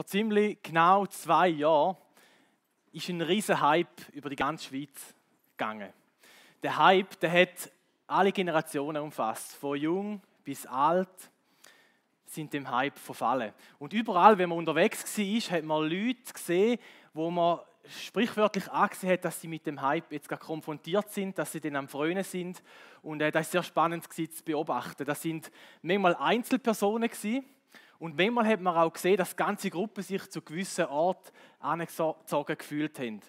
Vor ziemlich genau zwei Jahren ist ein riesen Hype über die ganze Schweiz gegangen. Der Hype, der hat alle Generationen umfasst, von jung bis alt sind dem Hype verfallen. Und überall, wenn man unterwegs war, hat man Leute gesehen, wo man sprichwörtlich angesehen hat, dass sie mit dem Hype jetzt gerade konfrontiert sind, dass sie dann am Frönen sind. Und äh, das ist sehr spannend zu beobachten. Das sind manchmal Einzelpersonen gewesen, und manchmal hat man auch gesehen, dass ganze Gruppen sich zu gewissen Ort angezogen gefühlt haben.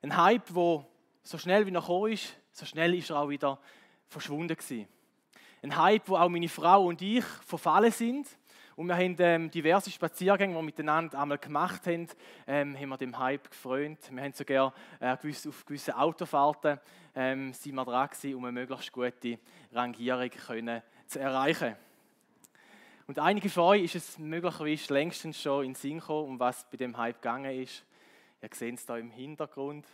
Ein Hype, wo so schnell wie er gekommen ist, so schnell ist er auch wieder verschwunden gewesen. Ein Hype, wo auch meine Frau und ich verfallen sind. Und wir haben ähm, diverse Spaziergänge, die wir miteinander einmal gemacht haben, ähm, haben wir dem Hype gefreut. Wir haben sogar äh, gewisse, auf gewissen Autofahrten ähm, sind wir dran gewesen, um eine möglichst gute Rangierung können zu erreichen. Und einige von euch ist es möglicherweise längstens schon in Sinn gekommen, um was bei dem Hype gegangen ist. Ihr seht es da im Hintergrund.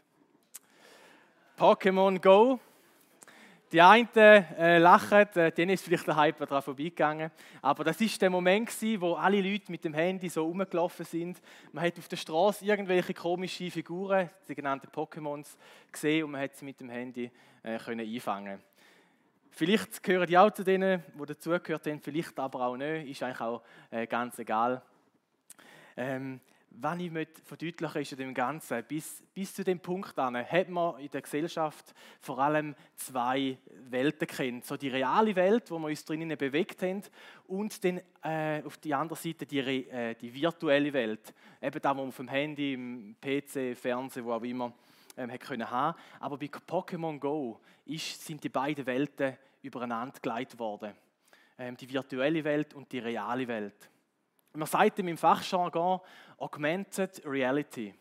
Pokémon Go. Die einen äh, lachen, äh, denen ist vielleicht der Hype daran vorbeigegangen. Aber das ist der Moment, gewesen, wo alle Leute mit dem Handy so rumgelaufen sind. Man hat auf der Straße irgendwelche komischen Figuren, die genannten Pokémons, gesehen und man hat sie mit dem Handy äh, können einfangen. Vielleicht gehören die auch zu denen, die dazugehört haben, vielleicht aber auch nicht, ist eigentlich auch äh, ganz egal. Ähm, was ich möchte verdeutlichen ist in dem Ganzen, bis, bis zu dem Punkt an, hat man in der Gesellschaft vor allem zwei Welten kennt. So die reale Welt, wo wir uns drinnen bewegt haben, und dann äh, auf die andere Seite die, äh, die virtuelle Welt. Eben da, wo man auf dem Handy, im PC, Fernsehen, wo auch immer, ähm, können haben. Aber bei Pokémon Go ist, sind die beiden Welten übereinander geleitet worden. Ähm, die virtuelle Welt und die reale Welt. Man sagt im Fachjargon Augmented Reality.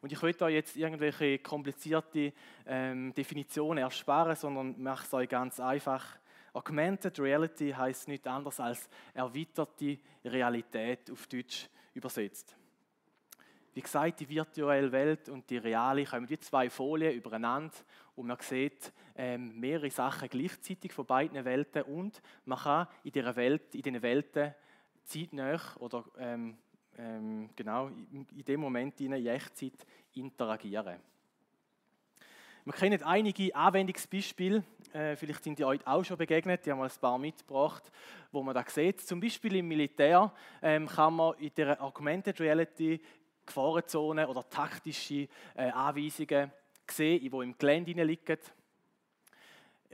Und ich will euch jetzt irgendwelche komplizierte ähm, Definitionen ersparen, sondern mache es euch ganz einfach. Augmented Reality heißt nichts anderes als erweiterte Realität auf Deutsch übersetzt. Wie gesagt, die virtuelle Welt und die reale kommen die zwei Folien übereinander und man sieht ähm, mehrere Sachen gleichzeitig von beiden Welten und man kann in dieser Welt, in diesen Welten zeitnah oder ähm, ähm, genau in, dem Moment in Echtzeit interagieren. Wir kennen einige Anwendungsbeispiele, äh, vielleicht sind die euch auch schon begegnet, die haben wir ein paar mitgebracht, wo man da sieht. Zum Beispiel im Militär ähm, kann man in der Augmented Reality Gefahrenzonen oder taktische äh, Anweisungen sehen, die im Gelände liegen.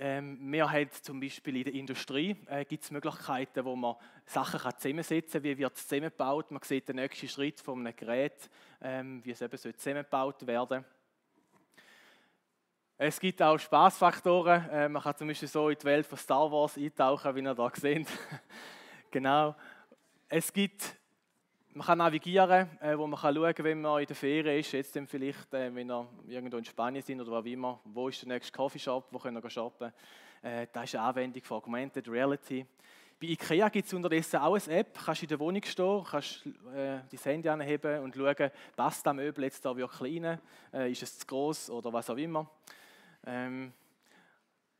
Ähm, wir haben zum Beispiel in der Industrie äh, gibt's Möglichkeiten, wo man Sachen kann zusammensetzen kann, wie wird es zusammengebaut. Man sieht den nächsten Schritt von einem Gerät, ähm, wie es eben soll zusammengebaut werden Es gibt auch Spaßfaktoren. Äh, man kann zum Beispiel so in die Welt von Star Wars eintauchen, wie ihr da seht. genau. Es gibt man kann navigieren, äh, wo man kann schauen kann, wenn man in der Ferien ist, jetzt dann vielleicht, äh, wenn wir irgendwo in Spanien sind oder wo immer, wo ist der nächste Coffeeshop, wo können wir shoppen. Äh, das ist eine Anwendung von Augmented Reality. Bei IKEA gibt es unterdessen auch eine App, kannst in der Wohnung stehen, kannst äh, dein Handy anheben und schauen, passt das Möbel jetzt da wirklich rein, äh, ist es zu groß oder was auch immer. Ähm,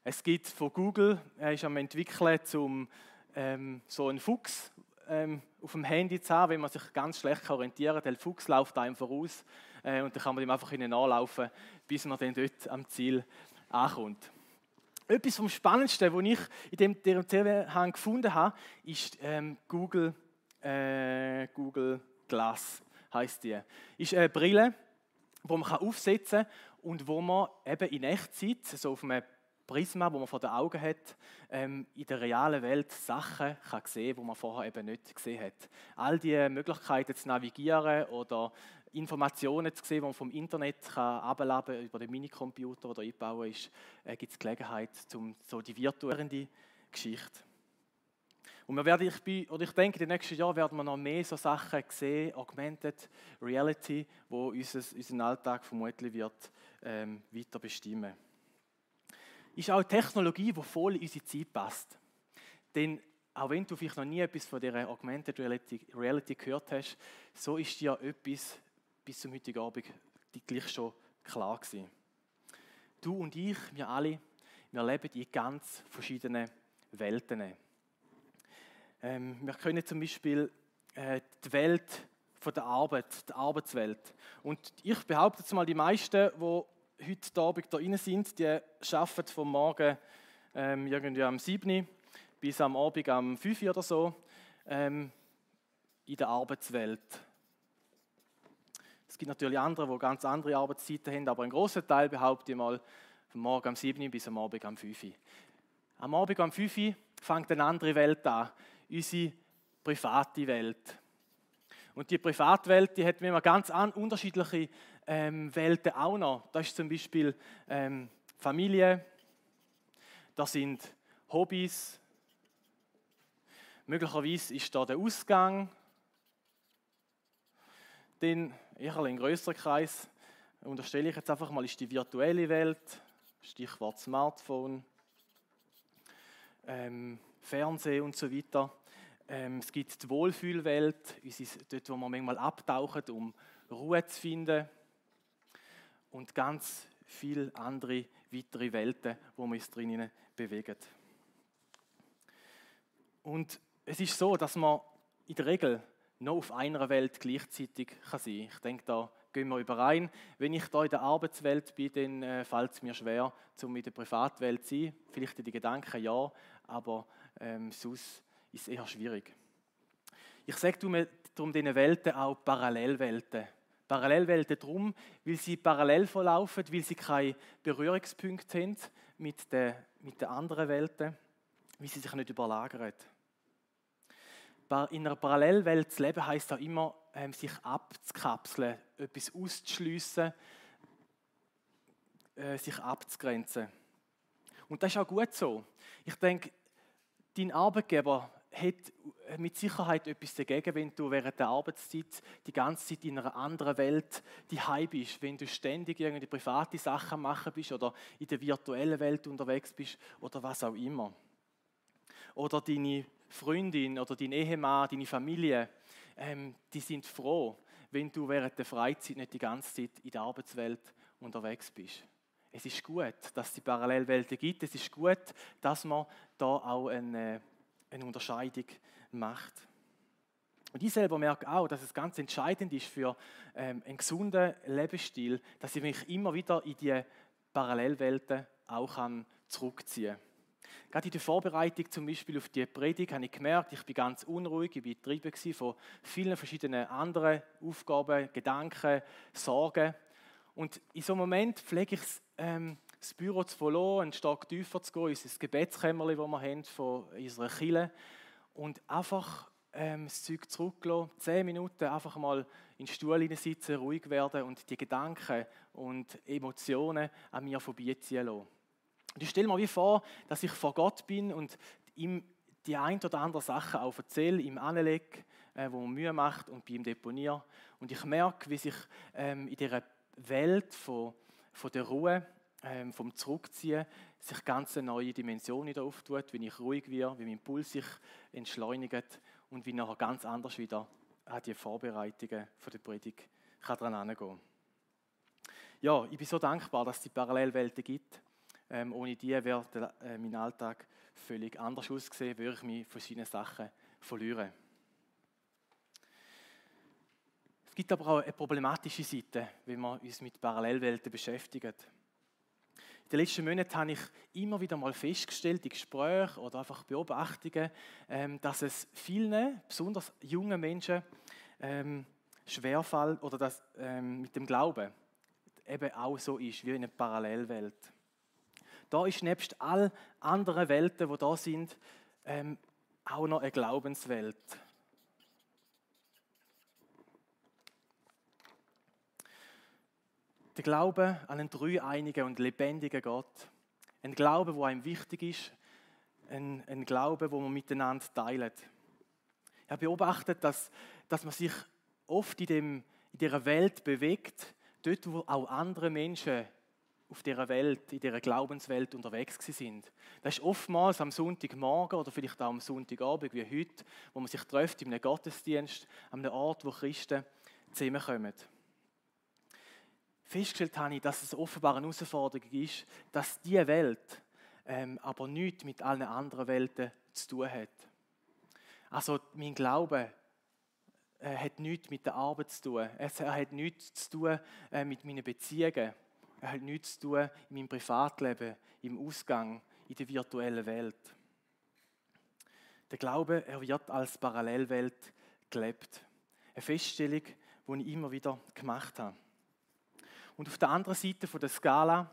es gibt von Google, er ist am entwickeln, zum ähm, so einen Fuchs, ähm, auf dem Handy zu haben, wenn man sich ganz schlecht orientieren kann. Der Fuchs läuft einem voraus äh, und dann kann man ihm einfach hinten nachlaufen, bis man dann dort am Ziel ankommt. Etwas vom Spannendsten, was ich in dem, dem Zusammenhang gefunden habe, ist ähm, Google, äh, Google Glass, heißt die. Ist eine Brille, die man aufsetzen kann und wo man eben in Echtzeit, so auf einem Prisma, wo man vor den Augen hat, ähm, in der realen Welt Sachen kann sehen kann, die man vorher eben nicht gesehen hat. All diese Möglichkeiten zu navigieren oder Informationen zu sehen, die man vom Internet kann abladen über den Minicomputer oder einbauen ist, äh, gibt es Gelegenheit, um so die virtuelle Geschichte. Und wir werden, ich, bin, oder ich denke, in den nächsten Jahren werden wir noch mehr so Sachen sehen, Augmented Reality, unser, unseren Alltag vermutlich wird ähm, weiter bestimmen ist auch Technologie, die voll in unsere Zeit passt. Denn auch wenn du vielleicht noch nie etwas von dieser Augmented Reality, Reality gehört hast, so ist dir etwas bis zum heutigen Abend gleich schon klar gewesen. Du und ich, wir alle, wir leben in ganz verschiedenen Welten. Ähm, wir können zum Beispiel äh, die Welt von der Arbeit, der Arbeitswelt. Und ich behaupte jetzt mal, die meisten, die heute Abend da rein sind, die arbeiten vom Morgen ähm, irgendwie am 7 bis am Abend am 5 oder so ähm, in der Arbeitswelt. Es gibt natürlich andere, die ganz andere Arbeitszeiten haben, aber ein großer Teil behaupte ich mal, vom Morgen am 7 bis am Abend am 5 Am Abend am 5 fängt eine andere Welt an, unsere private Welt. Und die Privatwelt, die hat immer ganz unterschiedliche ähm, Welten auch noch. Das ist zum Beispiel ähm, Familie, das sind Hobbys, möglicherweise ist da der Ausgang, den eher ein größerer Kreis, unterstelle ich jetzt einfach mal, ist die virtuelle Welt, Stichwort Smartphone, ähm, Fernsehen und so weiter. Ähm, es gibt die Wohlfühlwelt, dort, wo man manchmal abtauchen, um Ruhe zu finden. Und ganz viele andere weitere Welten, wo wir uns drinnen bewegen. Und es ist so, dass man in der Regel noch auf einer Welt gleichzeitig kann sein kann. Ich denke, da gehen wir überein. Wenn ich da in der Arbeitswelt bin, dann äh, fällt es mir schwer, um in der Privatwelt zu sein. Vielleicht in den Gedanken ja, aber ähm, sonst ist eher schwierig. Ich sage darum diesen Welten auch Parallelwelten. Parallelwelten darum, weil sie parallel verlaufen, weil sie keine Berührungspunkte haben mit den, mit den anderen Welten, weil sie sich nicht überlagern. In einer Parallelwelt zu leben heisst auch immer, ähm, sich abzukapseln, etwas auszuschliessen, äh, sich abzugrenzen. Und das ist auch gut so. Ich denke, dein Arbeitgeber hat mit Sicherheit etwas dagegen, wenn du während der Arbeitszeit die ganze Zeit in einer anderen Welt die bist, wenn du ständig irgendwelche private Sachen machen bist oder in der virtuellen Welt unterwegs bist oder was auch immer. Oder deine Freundin oder dein Ehemann, deine Familie, ähm, die sind froh, wenn du während der Freizeit nicht die ganze Zeit in der Arbeitswelt unterwegs bist. Es ist gut, dass es die Parallelwelten gibt. Es ist gut, dass man da auch eine eine Unterscheidung macht. Und ich selber merke auch, dass es ganz entscheidend ist für ähm, einen gesunden Lebensstil, dass ich mich immer wieder in die Parallelwelten auch kann zurückziehen kann. Gerade in der Vorbereitung zum Beispiel auf die Predigt habe ich gemerkt, ich bin ganz unruhig, ich war getrieben von vielen verschiedenen anderen Aufgaben, Gedanken, Sorgen. Und in so einem Moment pflege ich es, ähm, das Büro zu verlassen, einen Stock tiefer zu gehen, unser Gebetskämmerchen, das wir haben von unserer Kirche und einfach ähm, das Zeug zurücklassen, zehn Minuten einfach mal in den Stuhl sitzen, ruhig werden und die Gedanken und Emotionen an mir vorbeiziehen lassen. Und ich stelle mir wie vor, dass ich vor Gott bin und ihm die ein oder andere Sache auch erzähle, ihm anlege, äh, wo man Mühe macht und bei ihm deponiere. Und ich merke, wie sich ähm, in dieser Welt von, von der Ruhe ähm, vom Zurückziehen sich ganz eine neue Dimension wieder auftut, wie ich ruhig werde, wie mein Puls sich entschleunigt und wie nachher ganz anders wieder an die Vorbereitungen von der Predigt daran herangehen Ja, ich bin so dankbar, dass es die Parallelwelten gibt. Ähm, ohne die wäre äh, mein Alltag völlig anders ausgesehen, würde ich mich von verschiedene Sachen verlieren. Es gibt aber auch eine problematische Seite, wenn wir uns mit Parallelwelten beschäftigen. In den letzten Monaten habe ich immer wieder mal festgestellt, in Gesprächen oder einfach Beobachtungen, ähm, dass es vielen, besonders jungen Menschen, ähm, schwerfällt oder dass ähm, mit dem Glauben eben auch so ist, wie in einer Parallelwelt. Da ist nebst all anderen Welten, die da sind, auch noch eine Glaubenswelt. Der Glaube an einen dreieinigen und lebendigen Gott. Ein Glaube, wo einem wichtig ist. Ein, ein Glaube, wo man miteinander teilt. Ich habe beobachtet, dass, dass man sich oft in, dem, in dieser Welt bewegt, dort, wo auch andere Menschen auf dieser Welt, in dieser Glaubenswelt unterwegs sind. Das ist oftmals am Sonntagmorgen oder vielleicht auch am Sonntagabend wie heute, wo man sich trifft in einem Gottesdienst, an einem Ort, wo Christen zusammenkommen festgestellt habe ich, dass es offenbar eine Herausforderung ist, dass diese Welt ähm, aber nichts mit allen anderen Welten zu tun hat. Also mein Glaube äh, hat nichts mit der Arbeit zu tun. Es, er hat nichts zu tun äh, mit meinen Beziehungen. Er hat nichts zu tun in meinem Privatleben, im Ausgang, in der virtuellen Welt. Der Glaube, er wird als Parallelwelt gelebt. Eine Feststellung, die ich immer wieder gemacht habe. Und auf der anderen Seite der Skala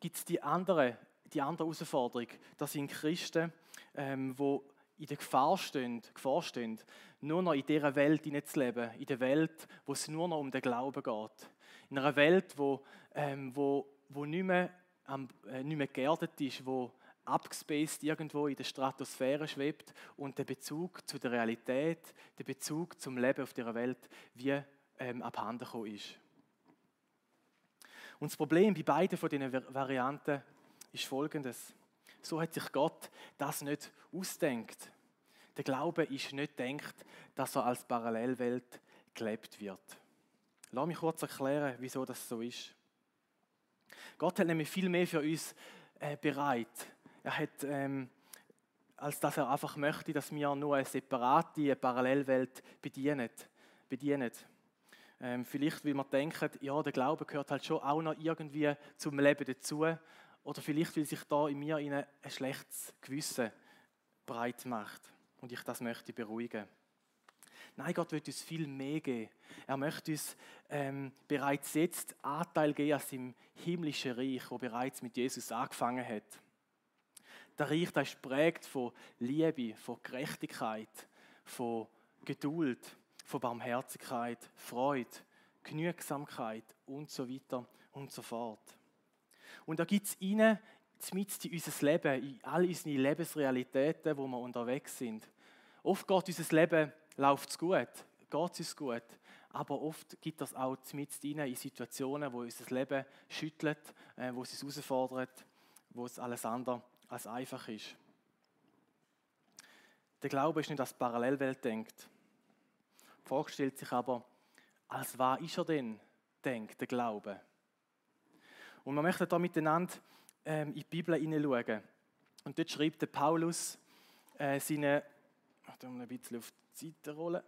gibt es die andere, die andere Herausforderung. Das sind Christen, ähm, die in der Gefahr stehen, Gefahr stehen, nur noch in dieser Welt hineinzuleben. In der Welt, wo es nur noch um den Glauben geht. In einer Welt, wo, ähm, wo, wo nicht, mehr, ähm, nicht mehr geerdet ist, wo abgespaced irgendwo in der Stratosphäre schwebt und der Bezug zu der Realität, der Bezug zum Leben auf dieser Welt wie ähm, abhanden gekommen ist. Und das Problem bei beiden von diesen Varianten ist folgendes. So hat sich Gott das nicht ausdenkt. Der Glaube ist nicht denkt, dass er als Parallelwelt gelebt wird. Lass mich kurz erklären, wieso das so ist. Gott hat nämlich viel mehr für uns äh, bereit. Er hat, ähm, als dass er einfach möchte, dass wir nur eine separate Parallelwelt bedienen. bedienen. Ähm, vielleicht, weil wir denken, ja, der Glaube gehört halt schon auch noch irgendwie zum Leben dazu. Oder vielleicht, weil sich da in mir ein schlechtes Gewissen breit macht und ich das möchte beruhigen. Nein, Gott wird uns viel mehr geben. Er möchte uns ähm, bereits jetzt Anteil geben an seinem himmlischen Reich, wo bereits mit Jesus angefangen hat. Der Reich das ist prägt von Liebe, von Gerechtigkeit, von Geduld, von Barmherzigkeit, Freude, Genügsamkeit und so weiter und so fort. Und da gibt es rein, mit in unser Leben, in all unsere Lebensrealitäten, wo wir unterwegs sind. Oft geht unser Leben läuft es gut, geht es uns gut, aber oft gibt es auch mit in Situationen, wo unser Leben schüttelt, äh, wo es uns herausfordert, wo es alles andere als einfach ist. Der Glaube ist nicht als Parallelwelt denkt. Die Frage stellt sich aber, als was ist er denn, denkt der Glaube? Und wir möchten da miteinander ähm, in die Bibel hineinschauen. Und dort schreibt der Paulus äh, seine, ich mal ein bisschen auf die Seite rollen.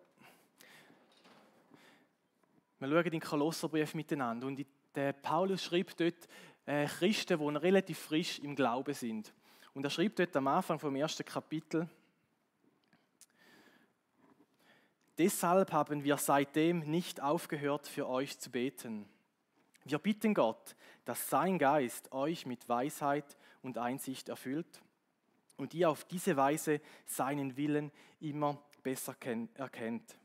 Wir schauen den Kolosserbrief miteinander. Und der Paulus schreibt dort äh, Christen, die relativ frisch im Glauben sind. Und er schreibt dort am Anfang vom ersten Kapitel, Deshalb haben wir seitdem nicht aufgehört, für euch zu beten. Wir bitten Gott, dass sein Geist euch mit Weisheit und Einsicht erfüllt und ihr auf diese Weise seinen Willen immer besser erkennt.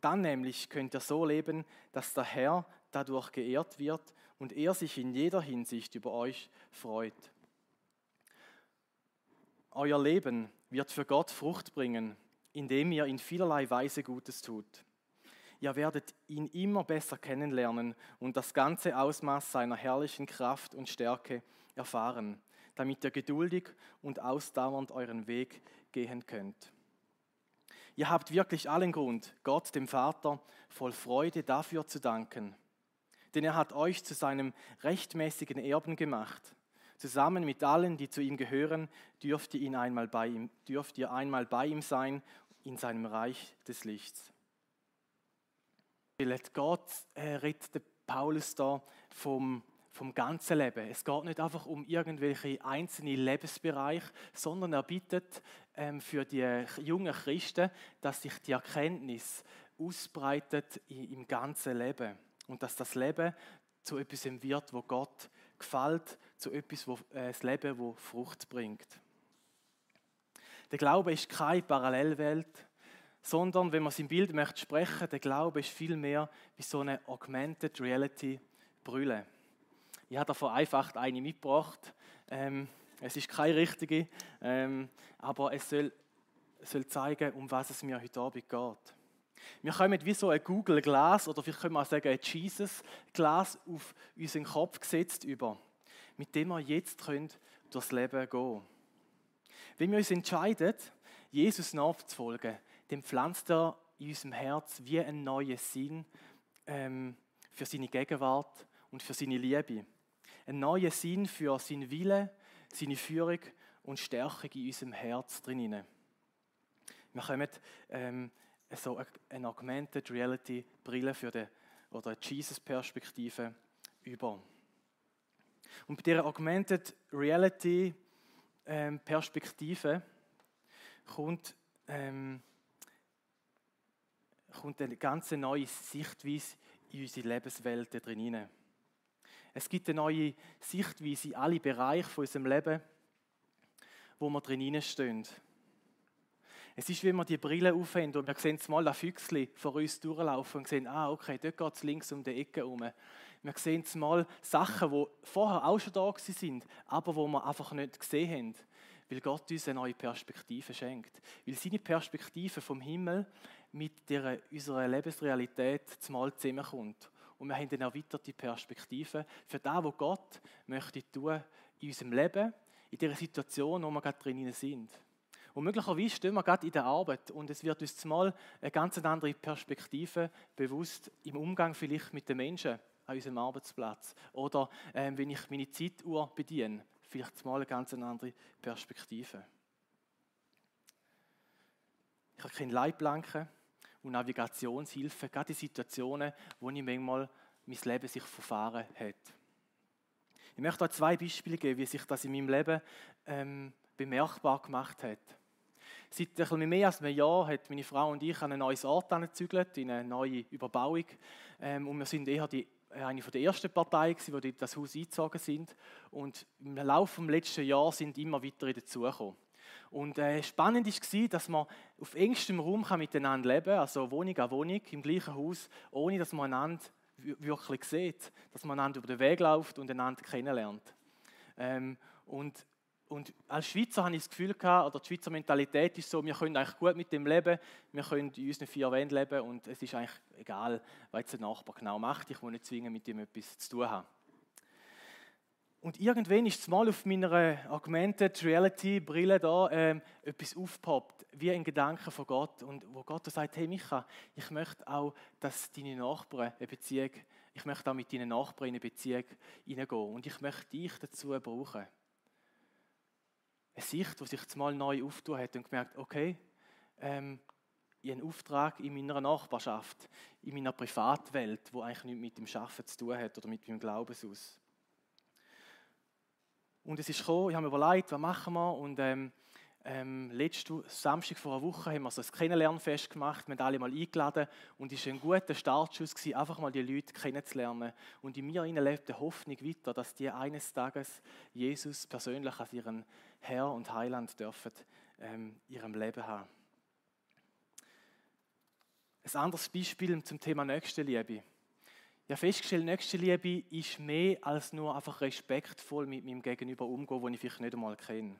Dann nämlich könnt ihr so leben, dass der Herr dadurch geehrt wird und er sich in jeder Hinsicht über euch freut. Euer Leben wird für Gott Frucht bringen, indem ihr in vielerlei Weise Gutes tut. Ihr werdet ihn immer besser kennenlernen und das ganze Ausmaß seiner herrlichen Kraft und Stärke erfahren, damit ihr geduldig und ausdauernd euren Weg gehen könnt. Ihr habt wirklich allen Grund, Gott, dem Vater, voll Freude dafür zu danken, denn er hat euch zu seinem rechtmäßigen Erben gemacht. Zusammen mit allen, die zu ihm gehören, dürft ihr, ihn einmal bei ihm, dürft ihr einmal bei ihm sein in seinem Reich des Lichts. Gott äh, redet Paulus da vom, vom ganzen Leben. Es geht nicht einfach um irgendwelche einzelnen Lebensbereiche, sondern er bittet ähm, für die jungen Christen, dass sich die Erkenntnis ausbreitet im ganzen Leben und dass das Leben zu etwas wird, wo Gott gefällt, zu etwas, wo, äh, das Leben, wo Frucht bringt. Der Glaube ist keine Parallelwelt, sondern wenn man sein Bild möchte sprechen, der Glaube ist vielmehr wie so eine Augmented Reality Brille. Ich habe da vereinfacht eine mitgebracht. Ähm, es ist keine richtige, ähm, aber es soll, soll zeigen, um was es mir heute Abend geht. Wir kommen wie so ein Google Glas oder vielleicht können wir auch sagen ein Jesus Glas auf unseren Kopf gesetzt über, mit dem wir jetzt können durchs Leben gehen. Wenn wir uns entscheiden, Jesus nachzufolgen, dem pflanzt er in unserem Herz wie einen neuen Sinn ähm, für seine Gegenwart und für seine Liebe. Ein neuer Sinn für seinen Wille, seine Führung und Stärkung in unserem Herz drin. Wir kommen ähm, so eine Augmented Reality Brille für die, oder Jesus-Perspektive über. Und bei dieser Augmented Reality ähm, Perspektive kommt, ähm, kommt eine ganz neue Sichtweise in unsere Lebenswelt drin Es gibt eine neue Sichtweise in alle Bereiche von unserem Leben, wo wir drin stehen. Es ist, wie wir die Brille aufhängen und wir sehen mal ein Füchschen vor uns durchlaufen und sehen, ah, okay, dort geht es links um die Ecke herum. Wir sehen mal Sachen, die vorher auch schon da sind, aber wo wir einfach nicht gesehen haben, weil Gott uns eine neue Perspektive schenkt. Weil seine Perspektive vom Himmel mit der, unserer Lebensrealität zumal zusammenkommt. Und wir haben eine erweiterte Perspektive für das, was Gott möchte tun in unserem Leben, in der Situation, wo wir gerade drinnen sind. Und möglicherweise stehen wir gerade in der Arbeit und es wird uns zumal eine ganz andere Perspektive bewusst im Umgang vielleicht mit den Menschen an unserem Arbeitsplatz. Oder ähm, wenn ich meine Zeituhr bediene, vielleicht mal eine ganz andere Perspektive. Ich habe keine Leitplanken und Navigationshilfe, gerade in Situationen, wo ich manchmal mein Leben sich verfahren hat. Ich möchte euch zwei Beispiele geben, wie sich das in meinem Leben ähm, bemerkbar gemacht hat. Seit ein mehr als einem Jahr hat meine Frau und ich an ein neues Ort angezügelt, in eine neue Überbauung. Ähm, und wir sind eher die äh, eine der ersten Parteien, die das Haus eingezogen sind. Und im Laufe des letzten Jahres sind immer weitere dazugekommen. Und äh, spannend war, dass man auf engstem Raum miteinander leben kann, also Wohnung an Wohnung, im gleichen Haus, ohne dass man einander wirklich sieht, dass man einander über den Weg läuft und einander kennenlernt. Ähm, und und als Schweizer habe ich das Gefühl gehabt, oder die Schweizer Mentalität ist so, wir können eigentlich gut mit dem leben, wir können in unseren vier Wänden leben und es ist eigentlich egal, was jetzt der Nachbar genau macht, ich muss nicht zwingen, mit ihm etwas zu tun haben. Und irgendwann ist mal auf meiner Augmented Reality Brille da ähm, etwas aufgepoppt, wie ein Gedanke von Gott. Und wo Gott sagt, hey Micha, ich möchte auch, dass deine Nachbarn eine Beziehung, ich möchte auch mit deinen Nachbarn in eine Beziehung hineingehen. Und ich möchte dich dazu brauchen eine Sicht, die sich mal neu auftun hat und gemerkt, okay, ähm, ich habe einen Auftrag in meiner Nachbarschaft, in meiner Privatwelt, wo eigentlich nichts mit dem Schaffen zu tun hat oder mit meinem Glaubensaus. Und es ist gekommen, ich habe mir überlegt, was machen wir und ähm, ähm, letzten Samstag vor einer Woche haben wir so ein Kennenlernfest gemacht, wir haben alle mal eingeladen und es war ein guter Startschuss, gewesen, einfach mal die Leute kennenzulernen. Und in mir lebt die Hoffnung weiter, dass die eines Tages Jesus persönlich als ihren Herr und Heiland dürfen ähm, ihrem Leben haben. Ein anderes Beispiel zum Thema Nächstenliebe. Ich habe festgestellt, Nächstenliebe ist mehr als nur einfach respektvoll mit meinem Gegenüber umgehen, den ich vielleicht nicht einmal kenne.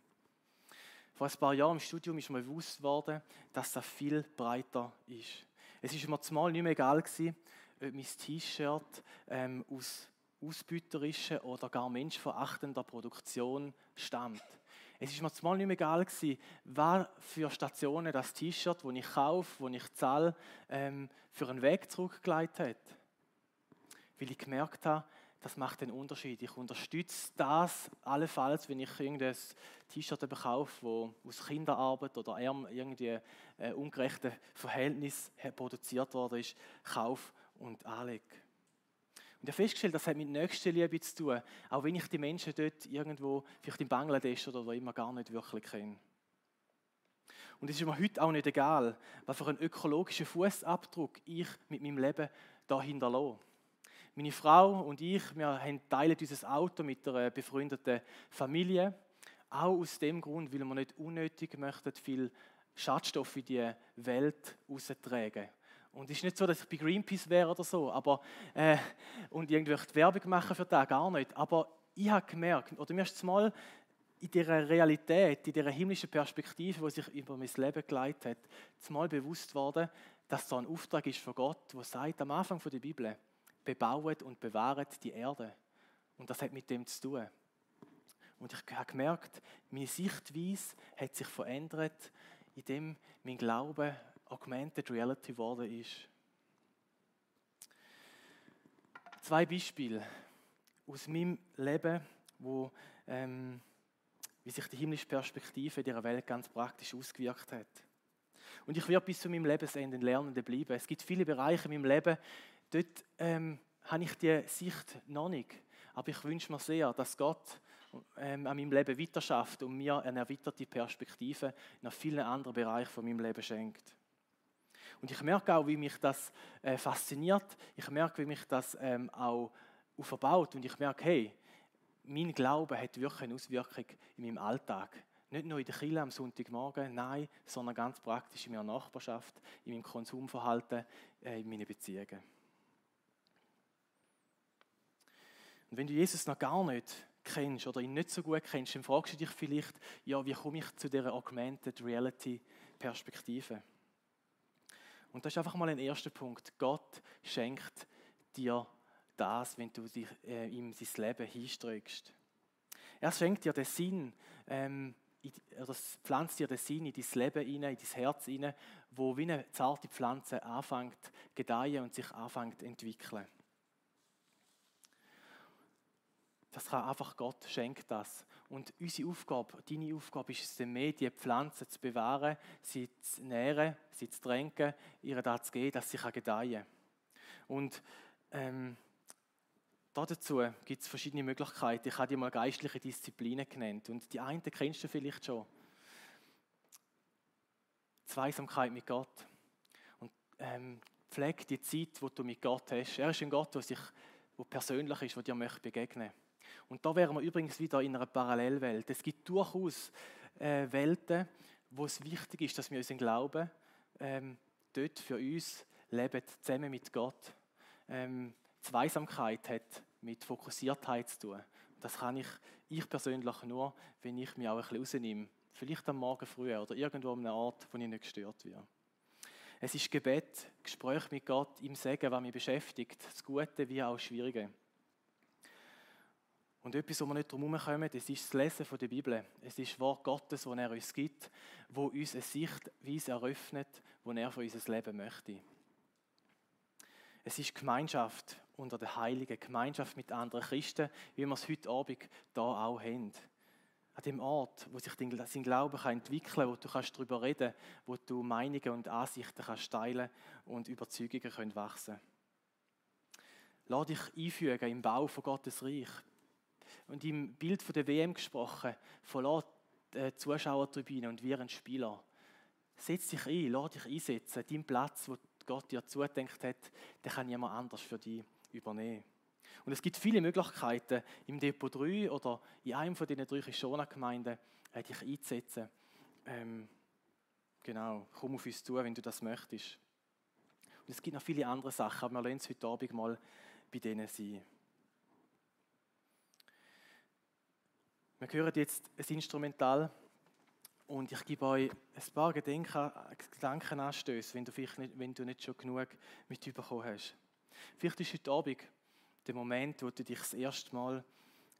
Vor ein paar Jahren im Studium ist mir bewusst geworden, dass das viel breiter ist. Es ist mir zumal nicht mehr egal gewesen, ob mein T-Shirt ähm, aus ausbeuterischer oder gar menschverachtender Produktion stammt. Es ist mir zumal nicht mehr egal gewesen, was für Stationen das T-Shirt, das ich kaufe, das ich zahle, ähm, für einen Weg zurückgeleitet hat. Weil ich gemerkt habe, das macht den Unterschied. Ich unterstütze das allenfalls, wenn ich irgendein T-Shirt kaufe, das aus Kinderarbeit oder irgendwie äh, ungerechten Verhältnis produziert worden ist, kaufe und anlege. Und ich habe festgestellt, das hat mit Nächstenliebe zu tun, auch wenn ich die Menschen dort irgendwo, vielleicht in Bangladesch oder wo immer, gar nicht wirklich kenne. Und es ist mir heute auch nicht egal, was für einen ökologischen Fußabdruck ich mit meinem Leben da hinterlasse. Meine Frau und ich, wir teilen unser Auto mit einer befreundeten Familie. Auch aus dem Grund, weil wir nicht unnötig möchten, viel Schadstoffe in die Welt raustragen. Und es ist nicht so, dass ich bei Greenpeace wäre oder so, aber, äh, und irgendwelche Werbung machen für das, gar nicht. Aber ich habe gemerkt, oder mir ist mal in dieser Realität, in dieser himmlischen Perspektive, die sich über mein Leben geleitet hat, zumal bewusst worden, dass so ein Auftrag ist von Gott, der sagt am Anfang der Bibel, bebauet und bewahret die Erde. Und das hat mit dem zu tun. Und ich habe gemerkt, meine Sichtweise hat sich verändert, indem mein Glaube Augmented Reality geworden ist. Zwei Beispiele aus meinem Leben, wo, ähm, wie sich die himmlische Perspektive dieser Welt ganz praktisch ausgewirkt hat. Und ich werde bis zu meinem Lebensende ein Lernender bleiben. Es gibt viele Bereiche in meinem Leben, dort ähm, habe ich die Sicht noch nicht. Aber ich wünsche mir sehr, dass Gott ähm, an meinem Leben weiterschafft und mir eine erweiterte Perspektive in vielen anderen Bereichen von meinem Leben schenkt. Und ich merke auch, wie mich das äh, fasziniert. Ich merke, wie mich das ähm, auch aufbaut. Und ich merke, hey, mein Glaube hat wirklich eine Auswirkung in meinem Alltag. Nicht nur in der Kirche am Sonntagmorgen, nein, sondern ganz praktisch in meiner Nachbarschaft, in meinem Konsumverhalten, äh, in meinen Beziehungen. Und wenn du Jesus noch gar nicht kennst oder ihn nicht so gut kennst, dann fragst du dich vielleicht, ja, wie komme ich zu dieser Augmented Reality Perspektive? Und das ist einfach mal ein erster Punkt. Gott schenkt dir das, wenn du dich, äh, ihm sein Leben hinstreckst. Er schenkt dir den Sinn, ähm, oder pflanzt dir den Sinn in dein Leben hinein, in dein Herz hinein, wo wie eine zarte Pflanze anfängt gedeihen und sich anfängt zu entwickeln. Das kann einfach Gott schenkt das. Und unsere Aufgabe, deine Aufgabe ist es, den mehr die Pflanze zu bewahren, sie zu nähren, sie zu tränken, ihr da zu geben, dass sie gedeihen kann. Und ähm, dazu gibt es verschiedene Möglichkeiten. Ich habe dir mal geistliche Disziplinen genannt. Und die eine kennst du vielleicht schon. Zweisamkeit mit Gott. Und ähm, pflege die Zeit, die du mit Gott hast. Er ist ein Gott, der, sich, der persönlich ist, der dir begegnen möchte. Und da wären wir übrigens wieder in einer Parallelwelt. Es gibt durchaus äh, Welten, wo es wichtig ist, dass wir unseren Glauben ähm, dort für uns leben, zusammen mit Gott. Ähm, Zweisamkeit hat mit Fokussiertheit zu tun. Das kann ich, ich persönlich nur, wenn ich mich auch ein bisschen rausnehme. Vielleicht am Morgen früh oder irgendwo an einem Ort, wo ich nicht gestört werde. Es ist Gebet, Gespräch mit Gott, ihm sagen, was mich beschäftigt, das Gute wie auch das Schwierige. Und etwas, wo wir nicht drum herumkommen, das ist das Lesen der Bibel. Es ist das Wort Gottes, das er uns gibt, wo uns eine Sichtweise eröffnet, wo er für unser Leben möchte. Es ist Gemeinschaft unter den Heiligen, Gemeinschaft mit anderen Christen, wie wir es heute Abend hier auch haben. An dem Ort, wo sich dein Glaube entwickeln kann, wo du kannst darüber reden kannst, wo du Meinungen und Ansichten kannst teilen und Überzeugungen können wachsen Lass dich einfügen im Bau von Gottes Reich und im Bild von der WM gesprochen, verlässt die Zuschauertribüne und wir ein Spieler. Setz dich ein, lass dich einsetzen. Dein Platz, wo Gott dir zugedenkt hat, den kann jemand anders für dich übernehmen. Und es gibt viele Möglichkeiten, im Depot 3 oder in einem von diesen drei Shona-Gemeinden äh, dich einzusetzen. Ähm, genau, komm auf uns zu, wenn du das möchtest. Und es gibt noch viele andere Sachen, aber wir lernen es heute Abend mal bei denen sein. Wir hören jetzt ein Instrumental und ich gebe euch ein paar Gedankenanstöße, wenn du, nicht, wenn du nicht schon genug mitbekommen hast. Vielleicht ist heute Abend der Moment, wo du dich das erste Mal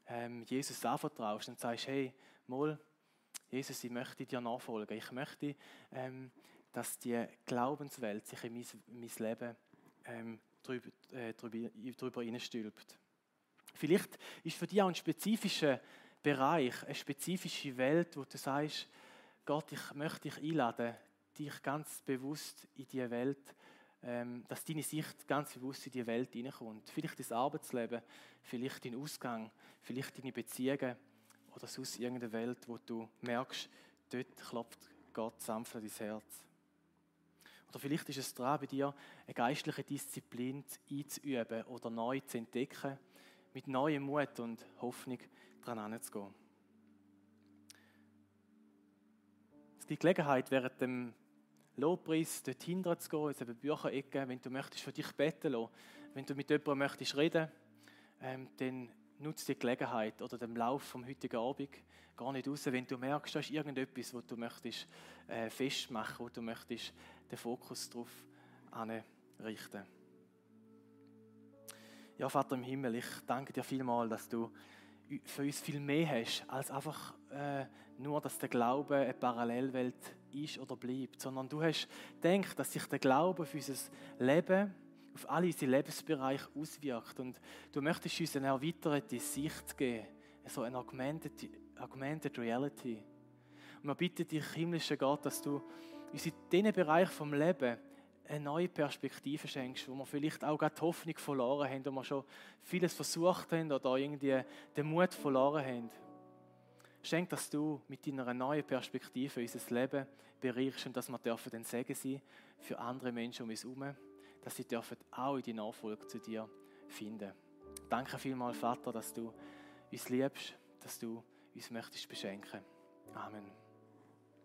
ähm, Jesus anvertraust und sagst, hey, mal, Jesus, ich möchte dir nachfolgen. Ich möchte, ähm, dass die Glaubenswelt sich in mein, mein Leben ähm, drüber, äh, drüber, drüber hineinstülpt. Vielleicht ist für dich auch ein spezifischer Bereich, eine spezifische Welt, wo du sagst, Gott, ich möchte dich einladen, dich ganz bewusst in diese Welt, ähm, dass deine Sicht ganz bewusst in die Welt hineinkommt. Vielleicht das Arbeitsleben, vielleicht dein Ausgang, vielleicht deine Beziehungen oder sonst irgendeine Welt, wo du merkst, dort klopft Gott sanft an dein Herz. Oder vielleicht ist es dran, bei dir eine geistliche Disziplin einzuüben oder neu zu entdecken, mit neuem Mut und Hoffnung dran heranzugehen. Es gibt Gelegenheit, während dem Lobpreis dorthin zu gehen, jetzt eben Bücherecke, wenn du möchtest für dich beten lassen, wenn du mit jemandem möchtest reden, ähm, dann nutze die Gelegenheit oder den Lauf vom heutigen Abend gar nicht raus, wenn du merkst, da ist irgendetwas, wo du möchtest äh, festmachen, wo du möchtest den Fokus darauf richten. Ja, Vater im Himmel, ich danke dir vielmal, dass du für uns viel mehr hast, als einfach äh, nur, dass der Glaube eine Parallelwelt ist oder bleibt, sondern du hast gedacht, dass sich der Glaube auf unser Leben, auf alle unsere Lebensbereiche auswirkt und du möchtest uns eine erweiterte Sicht geben, so eine augmented, augmented Reality. Und wir bitten dich, himmlischer Gott, dass du uns in diesen Bereich vom Leben eine neue Perspektive schenkst, wo wir vielleicht auch gerade die Hoffnung verloren haben, wo wir schon vieles versucht haben oder irgendwie den Mut verloren haben. Schenk, dass du mit deiner neuen Perspektive unser Leben bereichst und dass wir dürfen den Segen sein für andere Menschen um uns herum, dass sie dürfen auch in die Nachfolge zu dir finden. Danke vielmals, Vater, dass du uns liebst, dass du uns möchtest beschenken. Amen.